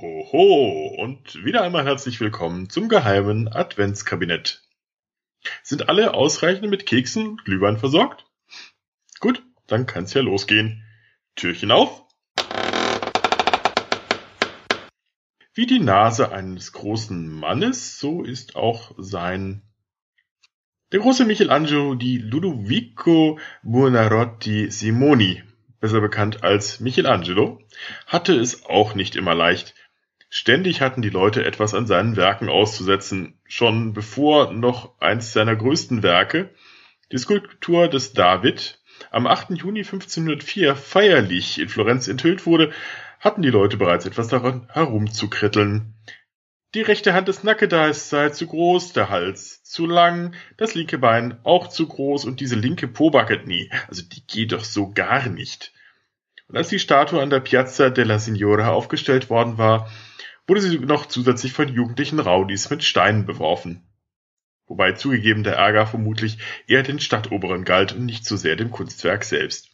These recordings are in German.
Hoho und wieder einmal herzlich willkommen zum geheimen Adventskabinett. Sind alle ausreichend mit Keksen und Glühwein versorgt? Gut, dann kann's ja losgehen. Türchen auf. Wie die Nase eines großen Mannes, so ist auch sein der große Michelangelo di Ludovico Buonarroti Simoni besser bekannt als Michelangelo, hatte es auch nicht immer leicht. Ständig hatten die Leute etwas an seinen Werken auszusetzen, schon bevor noch eins seiner größten Werke, die Skulptur des David, am 8. Juni 1504 feierlich in Florenz enthüllt wurde, hatten die Leute bereits etwas daran herumzukritteln. Die rechte Hand des Nackedeis sei zu groß, der Hals zu lang, das linke Bein auch zu groß und diese linke Pobacke, nie. also die geht doch so gar nicht. Und als die Statue an der Piazza della Signora aufgestellt worden war, wurde sie noch zusätzlich von jugendlichen Raudis mit Steinen beworfen. Wobei zugegeben der Ärger vermutlich eher den Stadtoberen galt und nicht so sehr dem Kunstwerk selbst.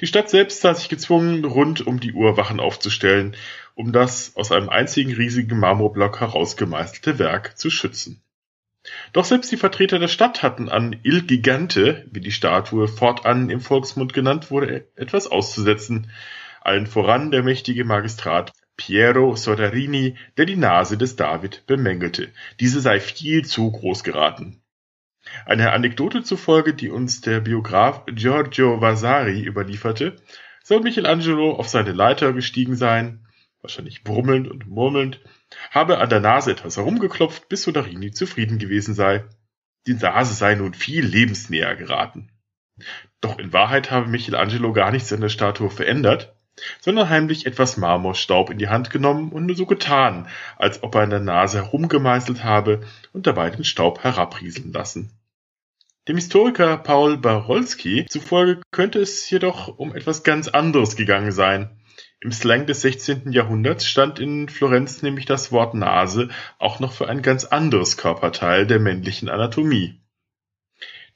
Die Stadt selbst sah sich gezwungen, rund um die Uhr Wachen aufzustellen, um das aus einem einzigen riesigen Marmorblock herausgemeißelte Werk zu schützen. Doch selbst die Vertreter der Stadt hatten an Il Gigante, wie die Statue fortan im Volksmund genannt wurde, etwas auszusetzen, allen voran der mächtige Magistrat Piero Soderini, der die Nase des David bemängelte. Diese sei viel zu groß geraten. Eine Anekdote zufolge, die uns der Biograf Giorgio Vasari überlieferte, soll Michelangelo auf seine Leiter gestiegen sein, wahrscheinlich brummelnd und murmelnd, habe an der Nase etwas herumgeklopft, bis Soderini zufrieden gewesen sei. Die Nase sei nun viel lebensnäher geraten. Doch in Wahrheit habe Michelangelo gar nichts an der Statue verändert, sondern heimlich etwas Marmorstaub in die Hand genommen und nur so getan, als ob er an der Nase herumgemeißelt habe und dabei den Staub herabrieseln lassen. Dem Historiker Paul Barolski zufolge könnte es jedoch um etwas ganz anderes gegangen sein. Im Slang des 16. Jahrhunderts stand in Florenz nämlich das Wort Nase auch noch für ein ganz anderes Körperteil der männlichen Anatomie.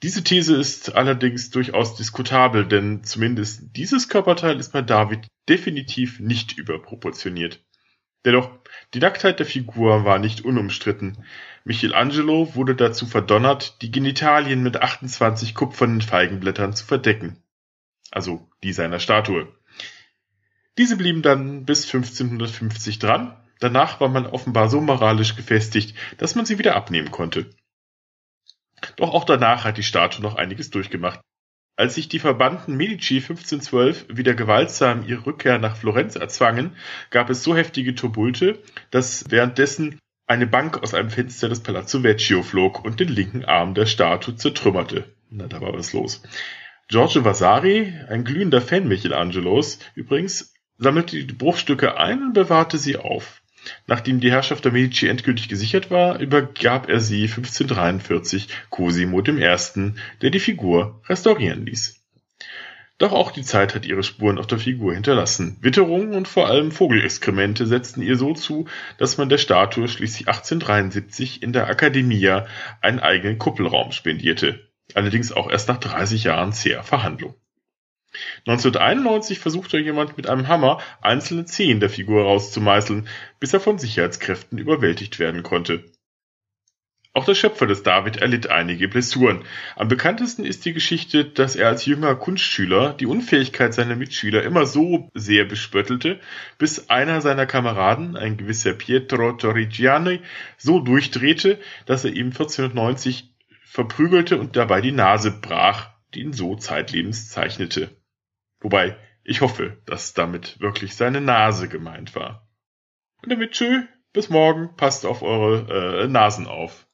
Diese These ist allerdings durchaus diskutabel, denn zumindest dieses Körperteil ist bei David definitiv nicht überproportioniert. Dennoch, die Nacktheit der Figur war nicht unumstritten. Michelangelo wurde dazu verdonnert, die Genitalien mit 28 kupfernen Feigenblättern zu verdecken. Also die seiner Statue. Diese blieben dann bis 1550 dran. Danach war man offenbar so moralisch gefestigt, dass man sie wieder abnehmen konnte. Doch auch danach hat die Statue noch einiges durchgemacht. Als sich die verbannten Medici 1512 wieder gewaltsam ihre Rückkehr nach Florenz erzwangen, gab es so heftige Turbulte, dass währenddessen eine Bank aus einem Fenster des Palazzo Vecchio flog und den linken Arm der Statue zertrümmerte. Na, da war was los. Giorgio Vasari, ein glühender Fan Michelangelos, übrigens sammelte die Bruchstücke ein und bewahrte sie auf. Nachdem die Herrschaft der Medici endgültig gesichert war, übergab er sie 1543 Cosimo I., der die Figur restaurieren ließ. Doch auch die Zeit hat ihre Spuren auf der Figur hinterlassen. Witterungen und vor allem Vogelexkremente setzten ihr so zu, dass man der Statue schließlich 1873 in der Accademia einen eigenen Kuppelraum spendierte. Allerdings auch erst nach 30 Jahren zäher Verhandlung. 1991 versuchte jemand mit einem Hammer einzelne Zehen der Figur herauszumeißeln, bis er von Sicherheitskräften überwältigt werden konnte. Auch der Schöpfer des David erlitt einige Blessuren. Am bekanntesten ist die Geschichte, dass er als jünger Kunstschüler die Unfähigkeit seiner Mitschüler immer so sehr bespöttelte, bis einer seiner Kameraden, ein gewisser Pietro Torrigiani, so durchdrehte, dass er ihm 1490 verprügelte und dabei die Nase brach, die ihn so zeitlebens zeichnete. Wobei, ich hoffe, dass damit wirklich seine Nase gemeint war. Und damit tschö, bis morgen, passt auf eure äh, Nasen auf.